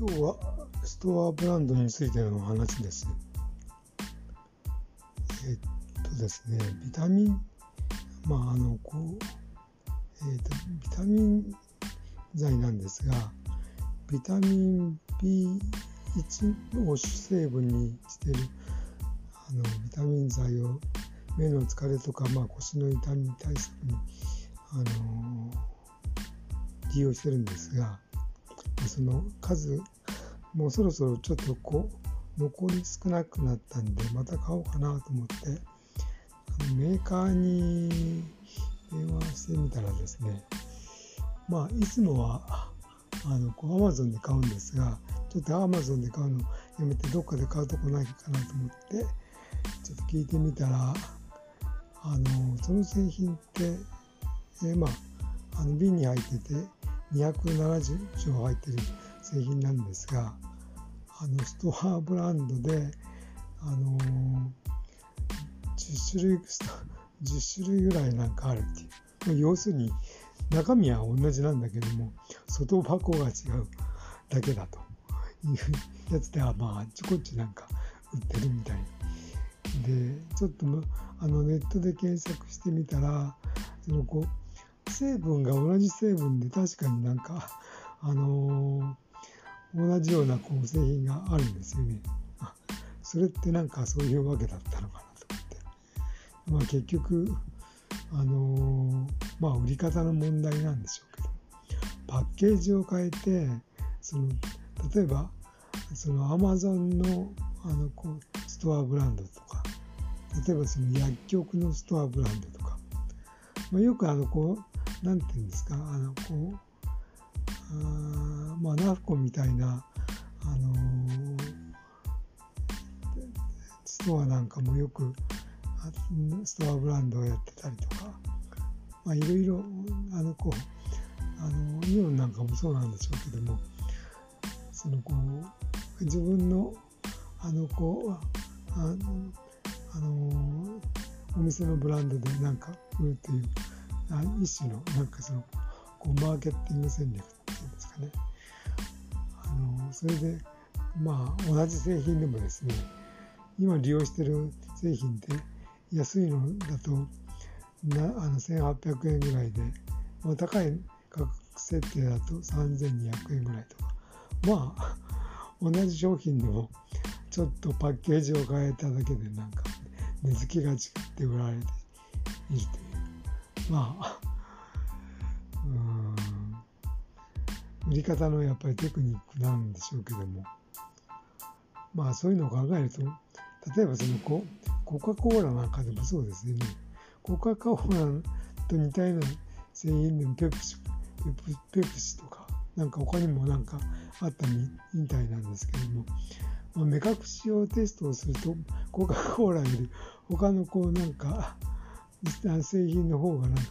今日はストアブランドについての話です。えっとですね、ビタミン、まああのこう、えっとビタミン剤なんですが、ビタミン B1 を主成分にしているあのビタミン剤を目の疲れとか、まあ、腰の痛み対策にあの利用してるんですがその数もうそろそろちょっとこう残り少なくなったんでまた買おうかなと思ってメーカーに電話してみたらですねまあいつもはあのこう Amazon で買うんですがちょっと Amazon で買うのやめてどっかで買うとこないかなと思ってちょっと聞いてみたらあのその製品って、え、まああの瓶に入ってて270錠入ってる製品なんですがあのストアブランドであの10種類10種類ぐらいなんかあるっていう。要するに中身は同じなんだけども外箱が違うだけだというやつではまああっちこっちなんか売ってるみたい。でちょっとあのネットで検索してみたらそのこう成分が同じ成分で確かになんかあのー、同じようなこう製品があるんですよね。あそれってなんかそういうわけだったのかなと思って。まあ結局あのー、まあ売り方の問題なんでしょうけどパッケージを変えてその例えばそのアマゾンのあのこうストアブランドとか例えばその薬局のストアブランドとか、まあ、よくあのこうなんていうんですかあのこうあまあナフコみたいなあの、ストアなんかもよくストアブランドをやってたりとか、まあ、いろいろあのこうあのイオンなんかもそうなんでしょうけどもそのこう自分のあのこうあのあのお店のブランドでなんか売るっていう一種のなんかそのこうマーケティング戦略っていうんですかね。あのそれでまあ同じ製品でもですね今利用してる製品って安いのだとなあの1800円ぐらいで、まあ、高い価格設定だと3200円ぐらいとか。まあ同じ商品でもちょっとパッケージを変えただけでなんか値付けが違って売られているという。まあうん。売り方のやっぱりテクニックなんでしょうけども。まあそういうのを考えると例えばそのココカ・コーラなんかでもそうですね。コカ・コーラと似たような製品でもペプシペプシとかなんか他にもなんかあったみたいなんですけども。まあ、目隠しをテストをするとコカ・コーラより他のこうなんか製品の方がなんか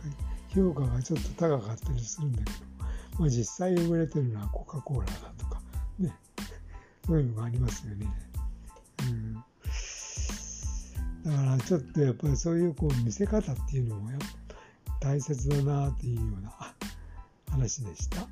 評価がちょっと高かったりするんだけど、まあ、実際売れてるのはコカ・コーラだとかねそういうのがありますよね。うんだからちょっとやっぱりそういうこう見せ方っていうのもやっぱ大切だなっていうような話でした。